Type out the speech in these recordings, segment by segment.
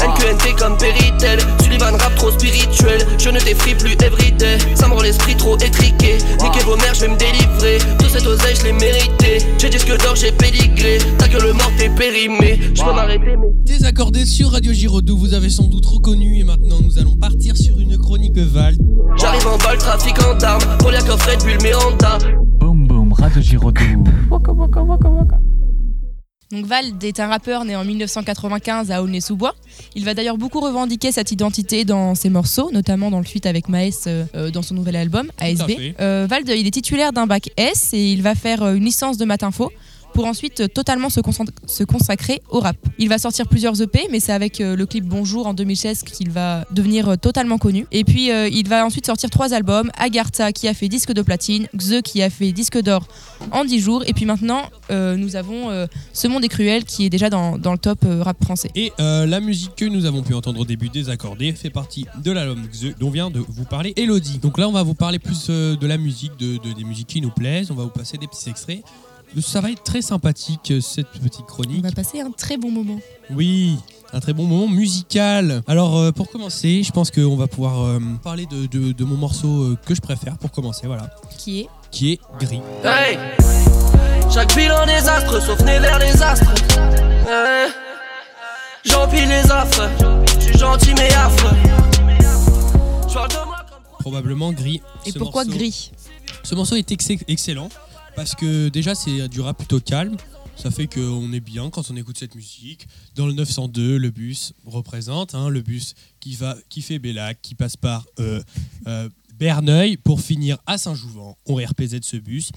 NQNT comme Peritel Sullivan rap trop spirituel. Je ne défrie plus everyday. Ça me rend l'esprit trop étriqué. Niquez vos mères je vais me délivrer. Tout cette oseille je l'ai mérité J'ai disque d'or j'ai pédigré. Ta gueule morte t'es périmé Je peux m'arrêter mais Désaccordé sur Radio Giraudoux, vous avez sans doute reconnu et maintenant nous allons partir sur une chronique Val. J'arrive en balle trafic en d'armes Pour les coffrets de bulle Miranda Boum boum, Radio Giraudoux. Donc Vald est un rappeur né en 1995 à Aulnay-sous-Bois. Il va d'ailleurs beaucoup revendiquer cette identité dans ses morceaux, notamment dans le feat avec Maes euh, euh, dans son nouvel album ASB. Euh, Vald, il est titulaire d'un bac S et il va faire une licence de maths info pour ensuite euh, totalement se, consacrer au rap. Il va sortir plusieurs EP, mais c'est avec euh, le clip Bonjour en 2016 qu'il va devenir euh, totalement connu. Et puis il va ensuite sortir trois albums, Agartha qui a fait disque de platine, Xe qui a fait disque d'or en 10 jours, et puis maintenant nous avons Ce Monde est cruel qui est déjà dans, le top rap français. Et la musique que nous avons pu entendre au début désaccordé fait partie de l'album Xe dont vient de vous parler Elodie. Donc là on va vous parler plus de la musique, de- des musiques qui nous plaisent, on va vous passer des petits extraits. Ça va être très sympathique euh, cette petite On chronique. va passer un très bon moment. Oui, un très bon moment musical. Alors euh, pour commencer, je pense qu'on va pouvoir euh, parler de, de- de mon morceau que je préfère pour commencer, voilà, Qui est qui est Gris. Hey Chaque bilan des astres sauf né vers les astres Hey. J'empile les affres Je suis gentil mais affreux Probablement Gris. Et pourquoi morceau- gris? Ce morceau est ex- excellent parce que déjà c'est du rap plutôt calme. Ça fait qu'on est bien quand on écoute cette musique. Dans le 902, le bus représente hein, le bus qui va qui fait Bellac, qui passe par euh, euh, Berneuil pour finir à Saint-Jouvent. On RPZ ce bus.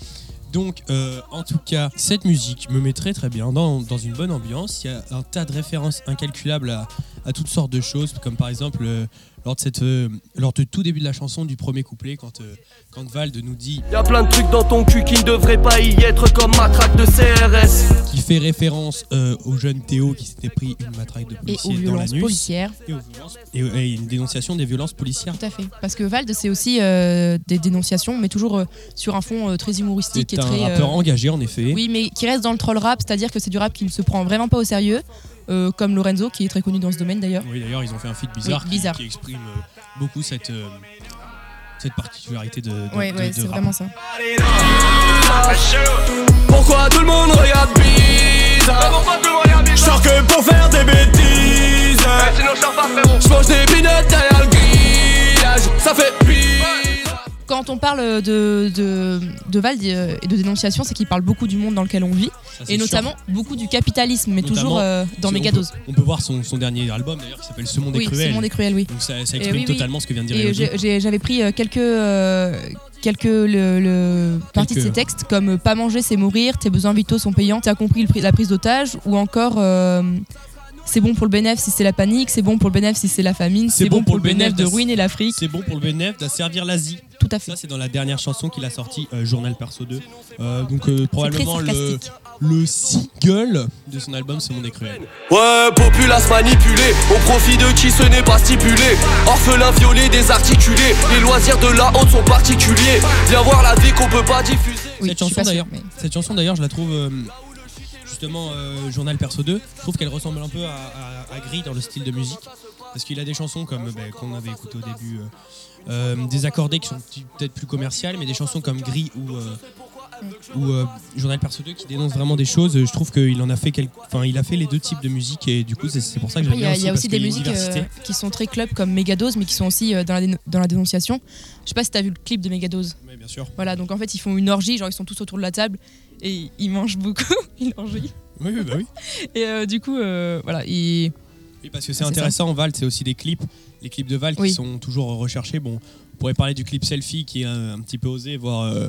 Donc, euh, en tout cas, cette musique me met très très bien dans, dans une bonne ambiance. Il y a un tas de références incalculables à, à toutes sortes de choses, comme par exemple euh, lors, de cette, euh, lors de tout début de la chanson, du premier couplet, quand, euh, quand Vald nous dit Y'a plein de trucs dans ton cul qui ne devraient pas y être comme matraque de CRS qui fait référence euh, au jeune Théo qui s'était pris une matraque de Et aux policier dans violences l'anus policières. et aux violences et, et une dénonciation des violences policières. Tout à fait. Parce que Vald, c'est aussi euh, des dénonciations, mais toujours euh, sur un fond euh, très humoristique C'est et un très. euh, rappeur engagé en effet. Oui, mais qui reste dans le troll rap, c'est-à-dire que c'est du rap qui ne se prend vraiment pas au sérieux, euh, comme Lorenzo, qui est très connu dans ce domaine d'ailleurs. Oui, d'ailleurs ils ont fait un feat bizarre, Oui, qui- bizarre. Qui, exprime euh, beaucoup cette euh, cette particularité de, de, de- ouais, c'est vraiment ça. Pourquoi tout le monde regarde bizarre Pourquoi tout le monde regarde bizarre Genre que pour faire des bêtises Sinon je sors pas frérot Je mange des binettes derrière le grillage Ça fait bizarre Quand on parle de, de, de euh, et de dénonciation, c'est qu'il parle beaucoup du monde dans lequel on vit, Ça, et sûr. notamment beaucoup du capitalisme, mais Notamment, toujours euh, dans On mégadose. peut, on peut voir son, son dernier album d'ailleurs qui s'appelle Ce monde Oui, est ce cruel. monde est cruel, oui. Donc ça, ça exprime oui, oui. totalement ce que vient de dire j'avais pris euh, quelques, euh, quelques le, le- parties de ces textes, comme Pas manger, c'est mourir, tes besoins vitaux sont payants, t'as compris le la prise d'otage, ou encore euh, C'est bon pour le bénéfice si c'est la panique, c'est bon pour le bénéfice si c'est la famine, c'est bon, pour le bénéfice de ruiner l'Afrique. C'est bon pour le bénéfice d'asservir l'Asie. Tout à fait. Ça, c'est dans la dernière chanson qu'il a sortie, euh, Journal Perso 2. Euh, donc, euh, probablement le, le single de son album Ce monde est cruel. Ouais, populace manipulée, au profit de qui ce n'est pas stipulé. Orphelin violé, désarticulé, les loisirs de la honte sont particuliers. Viens voir la vie qu'on peut pas diffuser. Oui, Cette chanson mais- cette chanson d'ailleurs, je la trouve euh, justement euh, Journal Perso 2. Je trouve qu'elle ressemble un peu à, à- à Gris dans le style de musique, parce qu'il a des chansons comme ben, qu'on avait écouté au début, euh, euh, des accordés qui sont peut-être plus commerciales, mais des chansons comme Gris ou euh, ou euh, Journal Perso 2 qui dénoncent vraiment des choses. Je trouve qu'il en a fait quel- enfin il a fait les deux types de musique et du coup c'est pour ça que j'aime bien a, aussi, il y a aussi des musiques euh, qui sont très club comme Megadose, mais qui sont aussi euh, dans, la dans la dénonciation. Je sais pas si t'as vu le clip de Megadose. Ouais, bien sûr. Voilà, donc en fait, ils font une orgie, genre ils sont tous autour de la table et ils mangent beaucoup, une orgie. Oui, oui, bah oui. Et euh, du coup, euh, voilà, ils. Oui, parce que c'est intéressant, Val, c'est aussi des clips. Les clips de Val Oui. qui sont toujours recherchés. Bon, on pourrait parler du clip selfie qui est un, un petit peu osé, voire. euh,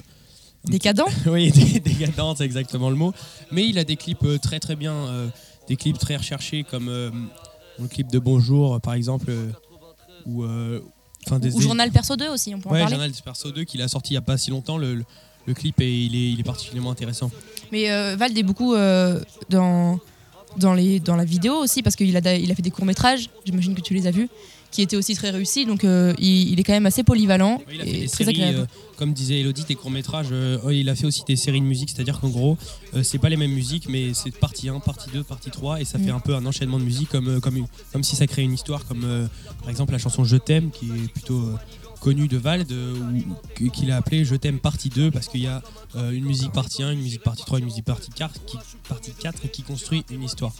Décadent petit- Oui, dé- décadent, c'est exactement le mot. Mais il a des clips euh, très très bien, euh, des clips très recherchés comme euh, le clip de Bonjour, par exemple. euh, ou. euh, Enfin, des, Ou Journal Perso 2 aussi, on peut en Ouais, parler. Journal Perso 2 qu'il a sorti il n'y a pas si longtemps. Le, le- le clip et il est, il est particulièrement intéressant. Mais euh, Vald est beaucoup euh, dans, dans, les, dans la vidéo aussi, parce qu'il a, il a fait des courts-métrages, j'imagine que tu les as vus, qui était aussi très réussi. Donc euh, il, il est quand même assez polyvalent Oui, il a fait et des très séries, agréable. euh, comme disait Elodie, des courts-métrages. oh, il a fait aussi des séries de musique, c'est-à-dire qu'en gros, c'est pas les mêmes musiques, mais c'est partie 1, partie 2, partie 3, et ça Mm. fait un peu un enchaînement de musique, comme, comme, comme si ça créait une histoire, comme par exemple la chanson Je t'aime, qui est plutôt connue de Vald, euh, qu'il a appelé Je t'aime partie 2, parce qu'il y a euh, une musique partie 1, une musique partie 3, une musique partie 4, qui, partie 4 et qui construit une histoire.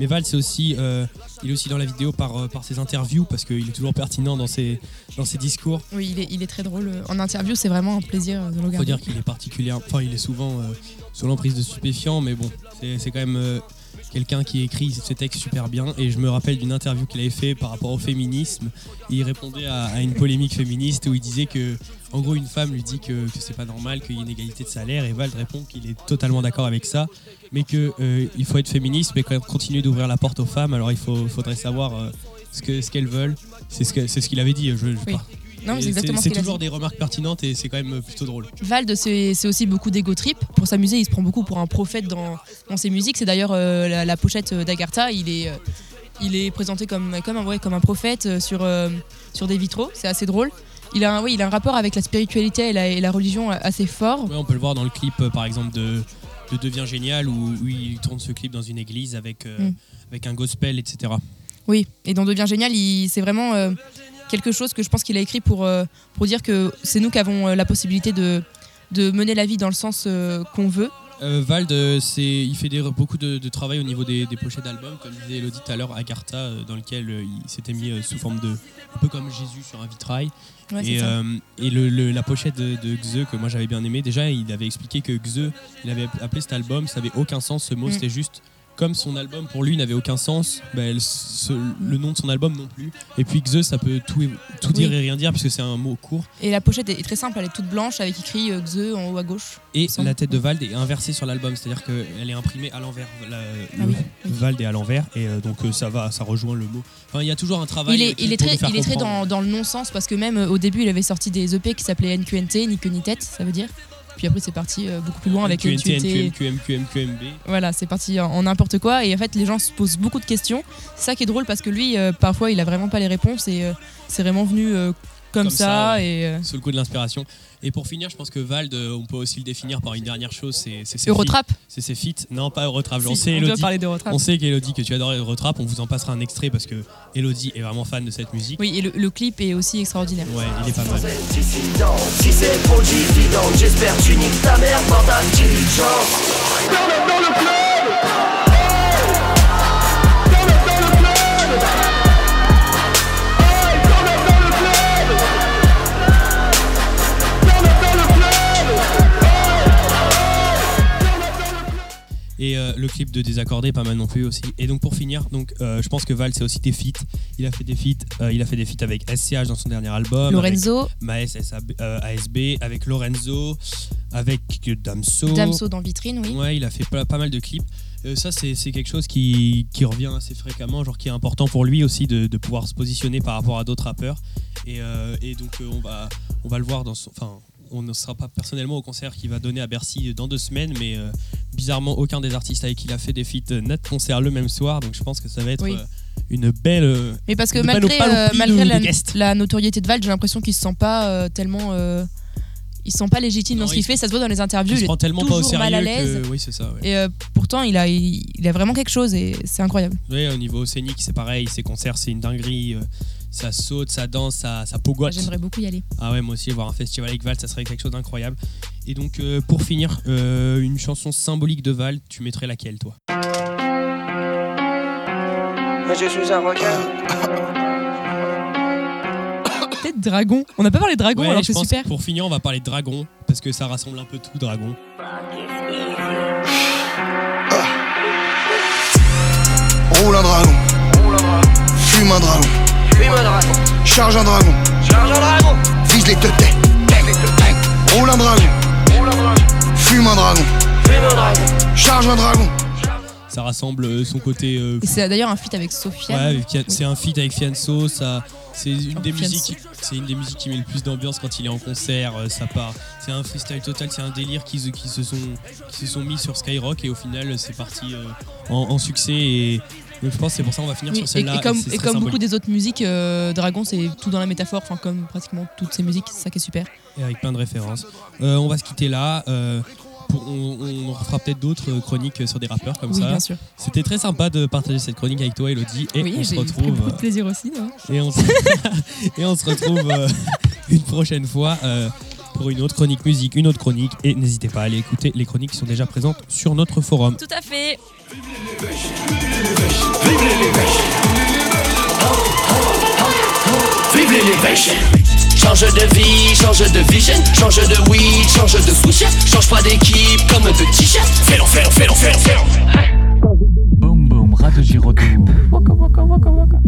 Mais Val, c'est aussi, euh, il est aussi dans la vidéo par, par ses interviews, parce qu'il est toujours pertinent dans ses, dans ses discours. Oui, il est, il est très drôle. En interview, c'est vraiment un plaisir de le faut regarder. dire qu'il est particulier. Enfin, il est souvent euh, sous l'emprise de stupéfiants, mais bon, c'est c'est quand même euh, quelqu'un qui écrit ses textes super bien. Et je me rappelle d'une interview qu'il avait fait par rapport au féminisme. Et il répondait à, à une polémique féministe où il disait que, en gros, une femme lui dit que, que c'est pas normal qu'il y ait une égalité de salaire. Et Vald répond qu'il est totalement d'accord avec ça, mais que euh, il faut être féministe, mais quand même continuer d'ouvrir la porte aux femmes. Alors il faut, faudrait savoir euh, ce que ce qu'elles veulent. C'est ce qu'il avait dit. Je, je Oui. pas- Non, c'est exactement ce c'est qu'il a toujours dit. des remarques pertinentes et c'est quand même plutôt drôle. Vald, c'est aussi beaucoup d'ego trip. Pour s'amuser, il se prend beaucoup pour un prophète dans, dans ses musiques. C'est d'ailleurs euh, la, la pochette d'Agartha. Il est, euh, il est présenté comme, comme, un, ouais, comme un prophète euh, sur, euh, sur des vitraux. C'est assez drôle. Il a, un, oui, il a un rapport avec la spiritualité et la, et la religion assez fort. Ouais, on peut le voir dans le clip, euh, par exemple, de, de Devient Génial, où, où il tourne ce clip dans une église avec, euh, Mm. avec un gospel, etc. Oui, et dans Devient Génial, c'est vraiment euh, quelque chose que je pense qu'il a écrit pour, euh, pour dire que c'est nous qui avons euh, la possibilité de, de mener la vie dans le sens euh, qu'on veut. Euh, Vald, euh, il fait des- beaucoup de, de travail au niveau des, des pochettes d'albums, comme disait Elodie tout à l'heure, Agartha, euh, dans lequel il s'était mis sous forme de. un peu comme Jésus sur un vitrail. Ouais, et et le, le- la pochette de, de Xe, que moi j'avais bien aimé, déjà il avait expliqué que Xe, il avait appelé cet album, ça avait aucun sens, ce mot, Mm. c'était juste. Comme son album pour lui n'avait aucun sens, bah, elle- ce- le nom de son album non plus. Et puis Xe, ça peut tout, tout dire Oui. et rien dire, parce que c'est un mot court. Et la pochette est très simple, elle est toute blanche avec écrit euh, Xe en haut à gauche. Et la tête de Vald est inversée sur l'album, c'est-à-dire qu'elle est imprimée à l'envers. La- Ah le oui, oui. Vald est à l'envers, et euh, donc euh, ça va, ça rejoint le mot. Enfin, il y a toujours un travail. Il est, il est très, il est très dans, dans le non-sens parce que même au début il avait sorti des EP qui s'appelaient NQNT, ni queue ni tête, ça veut dire. Puis après c'est parti euh, beaucoup plus loin avec QNT, NQNT. QMB. Voilà, c'est parti en, n'importe quoi et en fait les gens se posent beaucoup de questions. C'est ça qui est drôle parce que lui euh, parfois il a vraiment pas les réponses et euh, c'est vraiment venu comme, Comme ça, et euh, Sous le coup de l'inspiration. Et pour finir, je pense que Vald, euh, on peut aussi le définir par une dernière chose, c'est c'est ses feats. Eurotrap. C'est ses feats. Non, pas Eurotrap. Si, On sait, on doit Elodie. parler d'Eurotrap. On sait qu'Elodie, que tu adores Eurotrap. On vous en passera un extrait parce que Elodie est vraiment fan de cette musique. Oui, et le, le clip est aussi extraordinaire. Ouais, il est pas mal. Dissident, si c'est trop dividende, j'espère que tu niques ta mère par ta diligence. Et euh, le clip de Désaccordé, pas mal non plus aussi. Et donc pour finir, donc euh, je pense que Val c'est aussi des feats. Il a fait des feats, euh, il a fait des feats avec SCH dans son dernier album, Lorenzo, Maes ASB, avec Lorenzo, avec Damso. Damso dans Vitrine, oui. Ouais, il a fait pas, pas mal de clips. Ça, c'est quelque chose qui, qui revient assez fréquemment, genre qui est important pour lui aussi de, de pouvoir se positionner par rapport à d'autres rappeurs. Et, et donc, on, va, on va le voir dans son. Enfin, on ne sera pas personnellement au concert qu'il va donner à Bercy dans deux semaines, mais euh, bizarrement, aucun des artistes avec qui il a fait des feats euh, notre concert le même soir. Donc, je pense que ça va être Oui. euh, une belle. Mais parce que malgré, de- de la, notoriété de Val, j'ai l'impression qu'il se sent pas tellement. il se sent pas légitime Non, dans ce qu'il il- fait. Ça se voit dans les interviews. il se prend tellement pas au toujours mal à sérieux l'aise. que. Oui, c'est ça. ouais. Et euh, pourtant, il a, il, il a vraiment quelque chose et c'est incroyable. Oui, au niveau scénique, c'est pareil. Ses concerts, c'est une dinguerie. Ça saute, ça danse, ça, ça pogote. J'aimerais beaucoup y aller. Ah ouais, moi aussi, voir un festival avec Val, ça serait quelque chose d'incroyable. Et donc, euh, pour finir, euh, une chanson symbolique de Val, tu mettrais laquelle, toi? Je suis un requin. Peut-être Dragon. On n'a pas parlé de Dragon Ouais, alors je c'est super. Pour finir, on va parler de Dragon, parce que ça rassemble un peu tout, Dragon. Roule un dragon, fume un dragon, Fume un dragon. Charge un dragon, Charge un dragon. vise les teutés. Roule un dragon, Roule un dragon. fume un dragon, Fume un dragon. charge un dragon. Ça rassemble euh, son côté. euh, Et c'est d'ailleurs un feat avec Sofiane. ouais, c'est un feat avec Fianso. Ça, c'est une des Fianso. musiques. C'est une des musiques qui met le plus d'ambiance quand il est en concert. euh, ça part. C'est un freestyle total. C'est un délire qui, se- qui se sont qui se sont mis sur Skyrock et au final, c'est parti euh, en, en succès et Donc je pense que c'est pour ça qu'on va finir Oui, sur celle-là. et comme, et comme beaucoup des autres musiques, euh, Dragon, c'est tout dans la métaphore, enfin comme pratiquement toutes ces musiques, c'est ça qui est super. Et avec plein de références. Euh, on va se quitter là. euh, pour- on, on refera peut-être d'autres chroniques sur des rappeurs comme oui, ça. bien sûr. C'était très sympa de partager cette chronique avec toi, Elodie. Et oui, on se retrouve. beaucoup de plaisir aussi. hein. Et on se, et on se retrouve une prochaine fois pour une autre chronique musique, une autre chronique. Et n'hésitez pas à aller écouter les chroniques qui sont déjà présentes sur notre forum. Tout à fait. Change de vie, change de vision, change de weed, change de switch, change pas d'équipe comme de t-shirt. Fais-le, fais-le, fais-le, fais-le, fais-le. Boum boum. Waka waka waka waka.